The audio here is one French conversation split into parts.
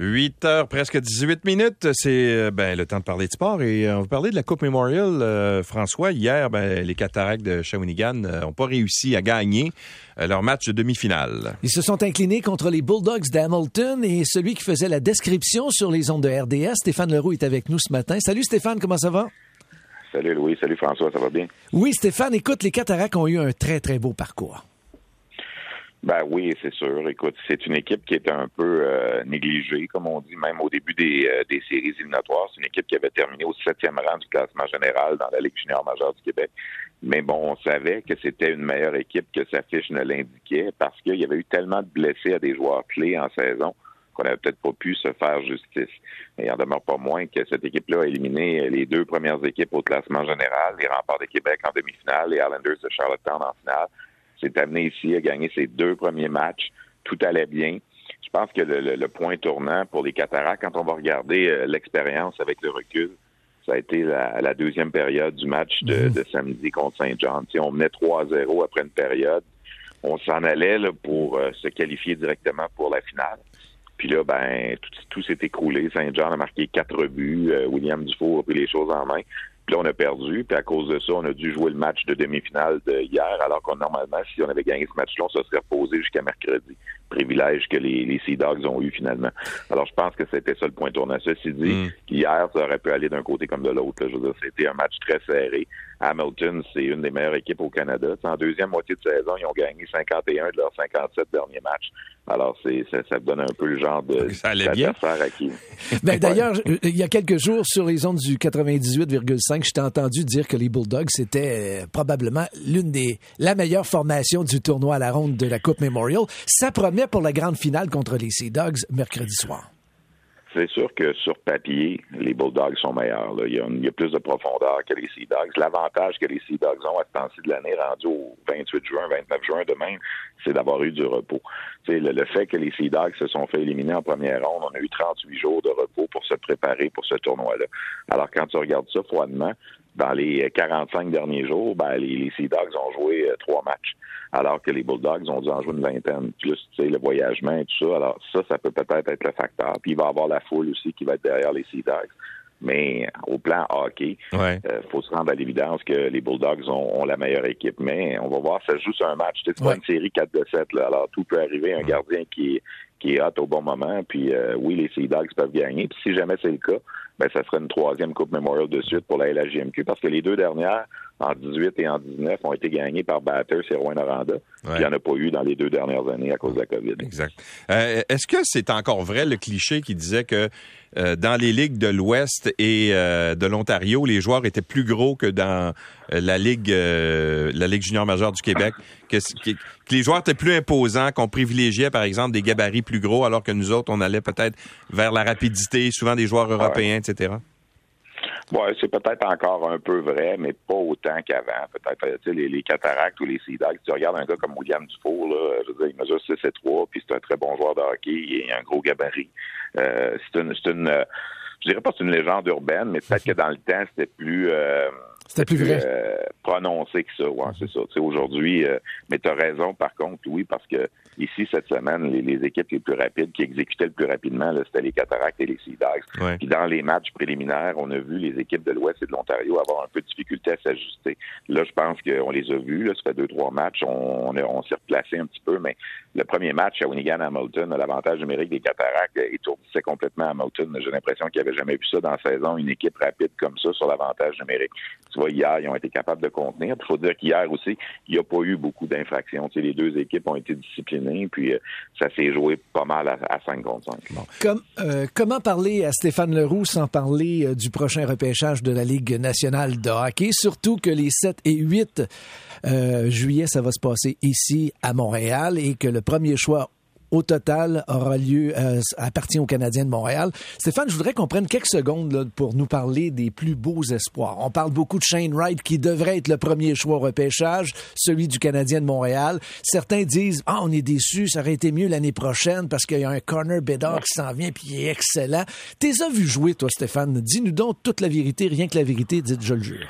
8 heures, presque 18 minutes, c'est euh, ben, le temps de parler de sport. Et euh, on va parler de la Coupe Memorial. Euh, François, hier, ben, les Cataractes de Shawinigan n'ont pas réussi à gagner leur match de demi-finale. Ils se sont inclinés contre les Bulldogs d'Hamilton et celui qui faisait la description sur les ondes de RDS, Stéphane Leroux, est avec nous ce matin. Salut Stéphane, comment ça va? Salut Louis, salut François, ça va bien? Oui Stéphane, écoute, les Cataractes ont eu un très très beau parcours. Ben oui, c'est sûr. Écoute, c'est une équipe qui est un peu euh, négligée, comme on dit, même au début des, euh, des séries éliminatoires. C'est une équipe qui avait terminé au septième rang du classement général dans la Ligue junior majeure du Québec. Mais bon, on savait que c'était une meilleure équipe que sa fiche ne l'indiquait parce qu'il y avait eu tellement de blessés à des joueurs clés en saison qu'on n'avait peut-être pas pu se faire justice. Mais il en demeure pas moins que cette équipe-là a éliminé les deux premières équipes au classement général, les remparts de Québec en demi-finale, les Islanders de Charlottetown en finale s'est amené ici à gagner ses deux premiers matchs. Tout allait bien. Je pense que le, point tournant pour les Cataractes, quand on va regarder euh, l'expérience avec le recul, ça a été la, deuxième période du match de, mhm. samedi contre Saint-Jean. on menait 3-0 après une période. On s'en allait pour euh, se qualifier directement pour la finale. Puis là, ben, tout, s'est écroulé. Saint-Jean a marqué quatre buts. Euh, William Dufour a pris les choses en main. Puis là, on a perdu. Puis à cause de ça, on a dû jouer le match de demi-finale de hier, alors qu'on normalement, si on avait gagné ce match-là, on se serait reposé jusqu'à mercredi. Privilège que les, les Sea Dogs ont eu finalement. Alors, je pense que c'était ça le point tournant. Ceci dit, mm. hier, ça aurait pu aller d'un côté comme de l'autre. Je veux dire, c'était un match très serré. Hamilton, c'est une des meilleures équipes au Canada. en deuxième moitié de saison, ils ont gagné 51 de leurs 57 derniers matchs. Alors, c'est, ça, ça donne un peu le genre de ça allait bien. à qui? Ben, d'ailleurs, il y a quelques jours, sur les ondes du 98,5, je t'ai entendu dire que les Bulldogs, c'était euh, probablement l'une des, la meilleure formation du tournoi à la ronde de la Coupe Memorial. Ça promet pour la grande finale contre les Sea Dogs mercredi soir. C'est sûr que sur papier, les Bulldogs sont meilleurs. Il, y a, plus de profondeur que les Sea Dogs. L'avantage que les Sea Dogs ont à ce temps-ci de l'année, rendu au 28 juin, 29 juin demain, c'est d'avoir eu du repos. Le, le, fait que les Sea Dogs se sont fait éliminer en première ronde, on a eu 38 jours de repos pour se préparer pour ce tournoi-là. Alors quand tu regardes ça froidement, dans les 45 derniers jours, ben, les, Sea Dogs ont joué euh, trois matchs, alors que les Bulldogs ont dû en jouer une vingtaine, plus le voyagement et tout ça. Alors ça, ça peut peut-être être le facteur. Puis il va y avoir la foule aussi qui va être derrière les Sea Dogs. Mais au plan hockey, il euh, faut se rendre à l'évidence que les Bulldogs ont, la meilleure équipe. Mais on va voir, ça joue sur un match. C'est pas une série 4 de 7. Là. Alors tout peut arriver. Un gardien qui est, qui est hot au bon moment. Puis euh, oui, les Sea Dogs peuvent gagner. Puis si jamais c'est le cas, ben ça serait une troisième Coupe Memorial de suite pour la LHJMQ parce que les deux dernières, en 18 et en 19, ont été gagnées par Batters et Rouen Noranda. Puis il n'y en a pas eu dans les deux dernières années à cause de la COVID. Exact. Euh, est-ce que c'est encore vrai le cliché qui disait que euh, dans les ligues de l'Ouest et euh, de l'Ontario, les joueurs étaient plus gros que dans la ligue la ligue junior majeure du Québec, que, les joueurs étaient plus imposants, qu'on privilégiait par exemple des gabarits plus gros, alors que nous autres on allait peut-être vers la rapidité, souvent des joueurs européens, etc. Ouais, c'est peut-être encore un peu vrai, mais pas autant qu'avant. Peut-être, tu sais, les, les, cataractes ou les Si Tu regardes un gars comme William Dufour, là, je veux dire, il mesure 6 et 3, puis c'est un très bon joueur de hockey, il a un gros gabarit. Euh, c'est une, c'est une, je dirais pas que c'est une légende urbaine, mais peut-être que dans le temps, c'était plus, euh, c'était plus vrai. Euh, prononcé que ça, ouais, c'est ça. Tu sais, aujourd'hui, euh, mais tu as raison, par contre, oui, parce que ici, cette semaine, les, équipes les plus rapides qui exécutaient le plus rapidement, c'était les Cataractes et les Sea Dogs. Puis dans les matchs préliminaires, on a vu les équipes de l'Ouest et de l'Ontario avoir un peu de difficulté à s'ajuster. Là, je pense qu'on les a vus, là, ça fait deux, trois matchs, on, on, s'est replacé un petit peu, mais le premier match à Winigan Hamilton, l'avantage numérique des Cataractes étourdissait complètement Hamilton. J'ai l'impression qu'il n'y avait jamais vu ça dans la saison, une équipe rapide comme ça sur l'avantage numérique hier, ils ont été capables de contenir. Il faut dire qu'hier aussi, il n'y a pas eu beaucoup d'infractions. les deux équipes ont été disciplinées, puis euh, ça s'est joué pas mal à, 5 contre 5. Euh, comment parler à Stéphane Leroux sans parler euh, du prochain repêchage de la Ligue nationale de hockey, surtout que les 7 et 8 juillet, ça va se passer ici à Montréal et que le premier choix au total aura lieu, euh, appartient aux Canadiens de Montréal. Stéphane, je voudrais qu'on prenne quelques secondes pour nous parler des plus beaux espoirs. On parle beaucoup de Shane Wright qui devrait être le premier choix au repêchage, celui du Canadien de Montréal. Certains disent ah on est déçus, ça aurait été mieux l'année prochaine parce qu'il y a un corner Bedard qui s'en vient puis il est excellent. T'es as vu jouer toi Stéphane? Dis-nous donc toute la vérité, rien que la vérité, dites je le jure.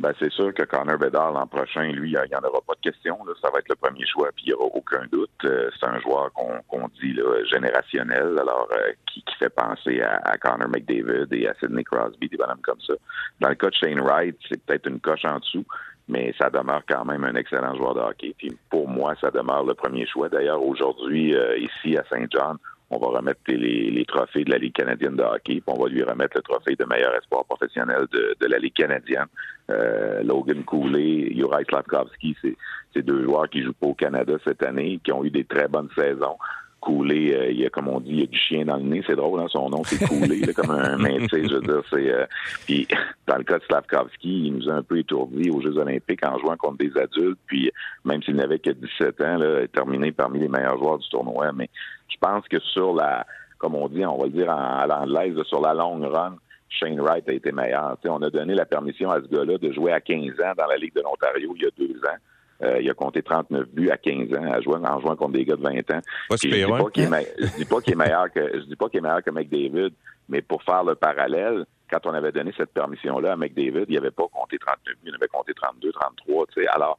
Ben, c'est sûr que Connor Bedard l'an prochain, lui, il n'y en aura pas de question. Là. Ça va être le premier choix, puis il n'y aura aucun doute. Euh, c'est un joueur qu'on dit là, générationnel, alors euh, qui, qui, fait penser à, à, Connor McDavid et à Sidney Crosby, des bonhommes comme ça. Dans le cas de Shane Wright, c'est peut-être une coche en dessous, mais ça demeure quand même un excellent joueur de hockey. Puis pour moi, ça demeure le premier choix. D'ailleurs, aujourd'hui, euh, ici à Saint-Jean, on va remettre les, les, trophées de la Ligue canadienne de hockey, puis on va lui remettre le trophée de meilleur espoir professionnel de, de la Ligue canadienne. Euh, Logan Cooley, Juraj Slavkovski, c'est deux joueurs qui jouent pas au Canada cette année, qui ont eu des très bonnes saisons. Coulé, euh, il y a comme on dit, il y a du chien dans le nez, c'est drôle, hein, son nom c'est Coulé, comme un mais je veux dire, c'est euh, puis dans le cas de Slavkovski, il nous a un peu étourdi aux Jeux Olympiques en jouant contre des adultes, puis même s'il n'avait que 17 ans, là, terminé parmi les meilleurs joueurs du tournoi. Mais je pense que sur la, comme on dit, on va le dire en, à l'anglaise, sur la longue run, Shane Wright a été meilleur. on a donné la permission à ce gars-là de jouer à 15 ans dans la Ligue de l'Ontario il y a deux ans. Euh, il a compté 39 buts à 15 ans à jouer, en jouant contre des gars de 20 ans. Pas je, dis pas qu'il est, dis pas qu'il est meilleur que je dis pas qu'il est meilleur que McDavid, mais pour faire le parallèle, quand on avait donné cette permission-là à McDavid, il n'avait pas compté 39 buts, il avait compté 32, 33. sais. Alors,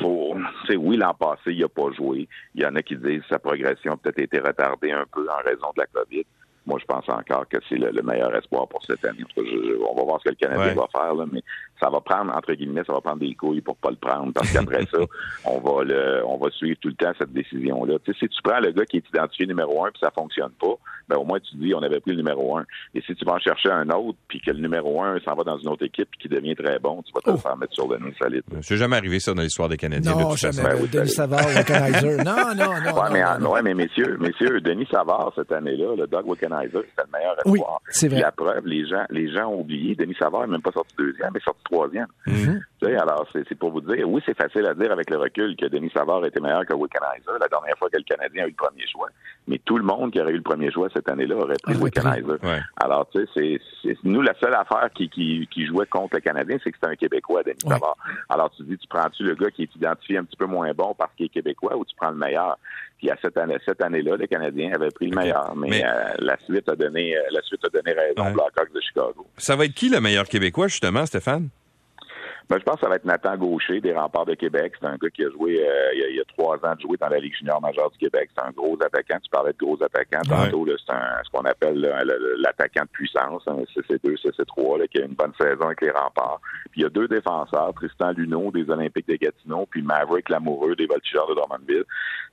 faut, oui, l'an passé, il n'a pas joué. Il y en a qui disent que sa progression a peut-être été retardée un peu en raison de la COVID moi, je pense encore que c'est le, meilleur espoir pour cette année. on va voir ce que le Canadien va faire, là, mais ça va prendre, entre guillemets, ça va prendre des couilles pour pas le prendre, parce qu'après ça, on va le, on va suivre tout le temps cette décision-là. Tu sais, si tu prends le gars qui est identifié numéro un puis ça fonctionne pas, ben au moins tu dis on avait pris le numéro un. Et si tu vas en chercher un autre puis que le numéro un s'en va dans une autre équipe et qui devient très bon, tu vas te oh. faire mettre sur le nez solide. C'est jamais arrivé ça dans l'histoire des Canadiens. Non, jamais. Ben, Denis Savard, Wickenheiser. Non, non, non. Ouais, mais, ouais, mais messieurs, messieurs, Denis Savard cette année-là, le Doug Wickenheiser, c'était le meilleur espoir. Oui, c'est vrai. la preuve, les gens, les gens ont oublié. Denis Savard n'est même pas sorti deuxième, mais sorti troisième. Mm-hmm. Alors, c'est pour vous dire, oui, c'est facile à dire avec le recul que Denis Savard était meilleur que Wickenheiser la dernière fois que le Canadien a eu le premier choix. Mais tout le monde qui aurait eu le premier choix cette année-là aurait pris ah, Wickenheiser. Alors, tu sais, c'est nous, la seule affaire qui, qui, qui jouait contre le Canadien, c'est que c'était un Québécois, Denis Savard. Alors, tu dis, tu prends-tu le gars qui est identifié un petit peu moins bon parce qu'il est Québécois ou tu prends le meilleur? Puis à cette année, cette année-là, le Canadien avait pris le meilleur, mais, euh, la suite a donné, euh, la suite a donné raison ouais. Blackhawks de Chicago. Ça va être qui le meilleur Québécois justement, Stéphane? Ben, je pense que ça va être Nathan Gaucher des Remparts de Québec. C'est un gars qui a joué euh, il, y a, il, y a, trois ans de jouer dans la Ligue junior majeure du Québec. C'est un gros attaquant. Tu parlais de gros attaquants tantôt. Ouais. C'est ce qu'on appelle l'attaquant de puissance, un CC2, CC3, là, qui a une bonne saison avec les Remparts. Puis il y a deux défenseurs, Tristan Luneau des Olympiques de Gatineau, puis Maverick Lamoureux des Voltigeurs de Drummondville.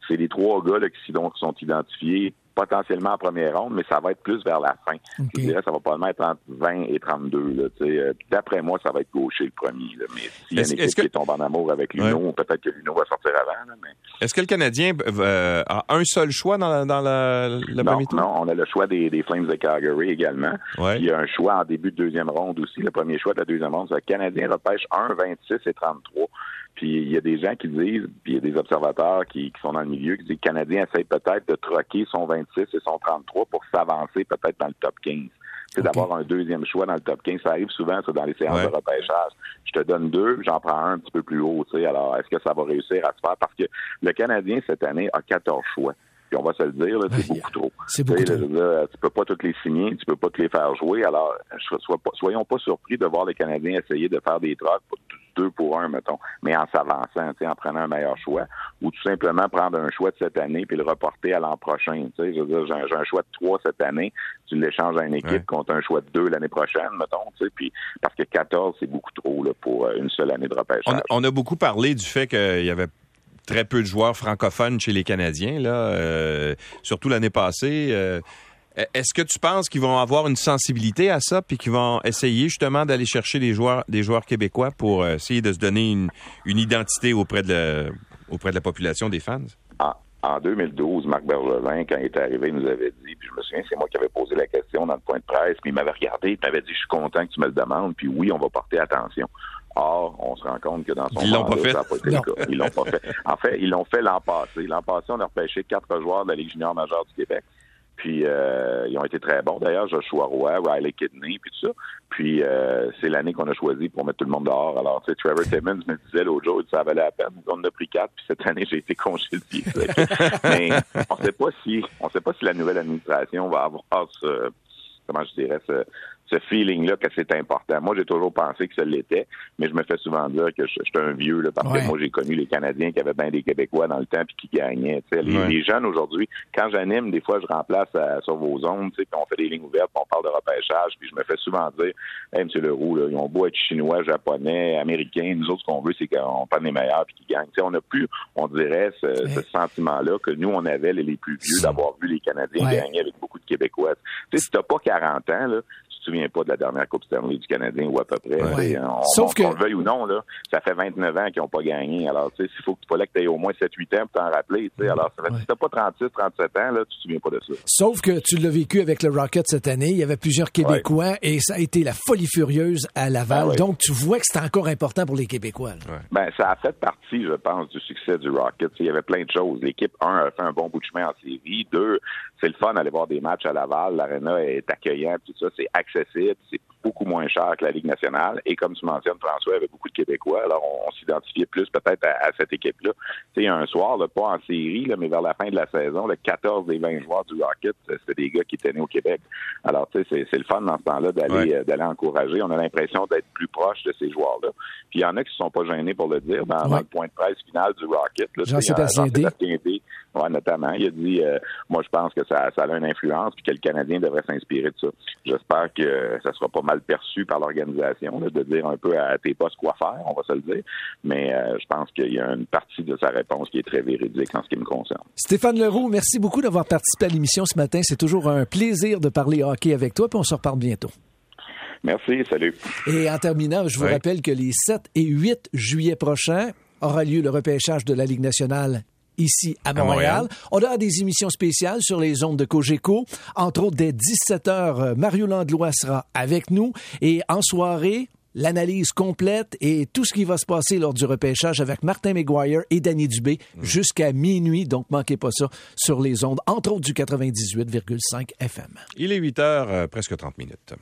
C'est les trois gars là, qui sont identifiés potentiellement en première ronde, mais ça va être plus vers la fin. Okay. Je dirais ça va probablement être entre 20 et 32. Là, euh, D'après moi, ça va être gaucher le premier. Là, mais s'il y a une équipe que... qui tombe en amour avec Luno, ouais. peut-être que Luno va sortir avant. Mais... Est-ce que le Canadien euh, a un seul choix dans, la, dans la, le non, premier tour? Non, on a le choix des, des Flames de Calgary également. Ouais. Il y a un choix en début de deuxième ronde aussi. Le premier choix de la deuxième ronde, c'est le Canadien repêche 1, 26 et 33. Puis il y a des gens qui disent, puis il y a des observateurs qui, qui, sont dans le milieu, qui disent que le Canadien essaie peut-être de troquer son 26 et son 33 pour s'avancer peut-être dans le top 15. C'est okay. d'avoir un deuxième choix dans le top 15. Ça arrive souvent, ça, dans les séances ouais. de repêchage. Je te donne deux, j'en prends un un petit peu plus haut. Tu sais. Alors, est-ce que ça va réussir à se faire? Parce que le Canadien, cette année, a 14 choix. Puis on va se le dire, c'est beaucoup trop. C'est beaucoup trop. Là, tu peux pas toutes les signer, tu peux pas te les faire jouer. Alors, sois pas, soyons pas surpris de voir les Canadiens essayer de faire des trocs deux pour un, mettons, mais en s'avançant, en prenant un meilleur choix, ou tout simplement prendre un choix de cette année puis le reporter à l'an prochain. Je veux dire, j'ai un, choix de trois cette année, tu l'échanges à une équipe ouais. contre un choix de deux l'année prochaine, mettons, puis parce que 14, c'est beaucoup trop là, pour une seule année de repêchage. On, on a beaucoup parlé du fait qu'il y avait très peu de joueurs francophones chez les Canadiens, là, euh, surtout l'année passée. Euh, est-ce que tu penses qu'ils vont avoir une sensibilité à ça, puis qu'ils vont essayer justement d'aller chercher des joueurs, des joueurs québécois pour euh, essayer de se donner une, une identité auprès de, la, auprès de la population des fans? Ah, en 2012, Marc Bergevin, quand il est arrivé, il nous avait dit, puis je me souviens, c'est moi qui avais posé la question dans le point de presse, puis il m'avait regardé, il m'avait dit, je suis content que tu me le demandes, puis oui, on va porter attention. Or, on se rend compte que dans son ils l'ont pas fait. ça n'a pas été non. le cas. Ils l'ont pas fait. En fait, ils l'ont fait l'an passé. L'an passé, on a repêché quatre joueurs de la Ligue junior majeure du Québec. Puis euh, ils ont été très bons d'ailleurs, Joshua Roy, Riley Kidney, puis tout ça. Puis euh, c'est l'année qu'on a choisi pour mettre tout le monde dehors. Alors, tu sais, Trevor Timmons me disait l'autre jour, ça valait la peine. On en a pris quatre, puis cette année, j'ai été congédié. Mais on sait pas si on sait pas si la nouvelle administration va avoir ce comment je dirais ce, ce feeling-là que c'est important. Moi, j'ai toujours pensé que ça l'était, mais je me fais souvent dire que je, suis un vieux, là, parce que moi, j'ai connu les Canadiens qui avaient bien des Québécois dans le temps puis qui gagnaient. Les, les, jeunes aujourd'hui, quand j'anime, des fois, je remplace euh, sur vos ondes, puis on fait des lignes ouvertes, on parle de repêchage, puis je me fais souvent dire, hey, M. Leroux, là, ils ont beau être chinois, japonais, américains, nous autres, ce qu'on veut, c'est qu'on prenne les meilleurs puis qu'ils gagnent. on n'a plus, on dirait, ce, ce sentiment-là que nous, on avait, les, les plus vieux, d'avoir vu les Canadiens gagner avec beaucoup de Québécois. Tu sais, si t'as pas 40 ans, là, souviens pas de la dernière Coupe Stanley du Canadien ou à peu près. On, Sauf que... le veuille ou non, là, ça fait 29 ans qu'ils n'ont pas gagné. Alors, tu sais, il faut que tu fallait que tu aies au moins 7-8 ans pour t'en rappeler. Tu sais. Alors, ça fait, si t'as pas 36, 37 ans, là, tu te souviens pas de ça. Sauf que tu l'as vécu avec le Rocket cette année. Il y avait plusieurs Québécois et ça a été la folie furieuse à Laval. Ah Donc, tu vois que c'est encore important pour les Québécois. Ben, ça a fait partie, je pense, du succès du Rocket. Il y avait plein de choses. L'équipe, un, a fait un bon bout de chemin en série. Deux, c'est le fun d'aller voir des matchs à Laval. L'aréna est accueillante, tout ça. C'est accessible. C'est beaucoup moins cher que la Ligue nationale. Et comme tu mentionnes, François, avait beaucoup de Québécois. Alors, on, s'identifiait plus peut-être à, cette équipe-là. Tu sais, un soir, là, pas en série, là, mais vers la fin de la saison, le 14 des 20 joueurs du Rocket, c'était des gars qui étaient nés au Québec. Alors, tu sais, c'est le fun dans ce temps-là d'aller euh, d'aller encourager. On a l'impression d'être plus proche de ces joueurs-là. Puis il y en a qui ne sont pas gênés pour le dire. Dans, le point de presse final du Rocket, Jean-Sébastien Ouais, notamment. Il a dit, euh, moi, je pense que ça, ça a une influence puis que le Canadien devrait s'inspirer de ça. J'espère que ça sera pas mal perçu par l'organisation de dire un peu à tes postes quoi faire, on va se le dire. Mais euh, je pense qu'il y a une partie de sa réponse qui est très véridique en ce qui me concerne. Stéphane Leroux, merci beaucoup d'avoir participé à l'émission ce matin. C'est toujours un plaisir de parler hockey avec toi, puis on se reparle bientôt. Merci, salut. Et en terminant, je vous rappelle que les 7 et 8 juillet prochains aura lieu le repêchage de la Ligue nationale ici à Montréal. On aura des émissions spéciales sur les ondes de Cogeco. Entre autres, dès 17h, euh, Mario Landlois sera avec nous. Et en soirée, l'analyse complète et tout ce qui va se passer lors du repêchage avec Martin McGuire et Danny Dubé mm. jusqu'à minuit. Donc, manquez pas ça sur les ondes, entre autres du 98,5 FM. Il est 8 h presque 30 minutes.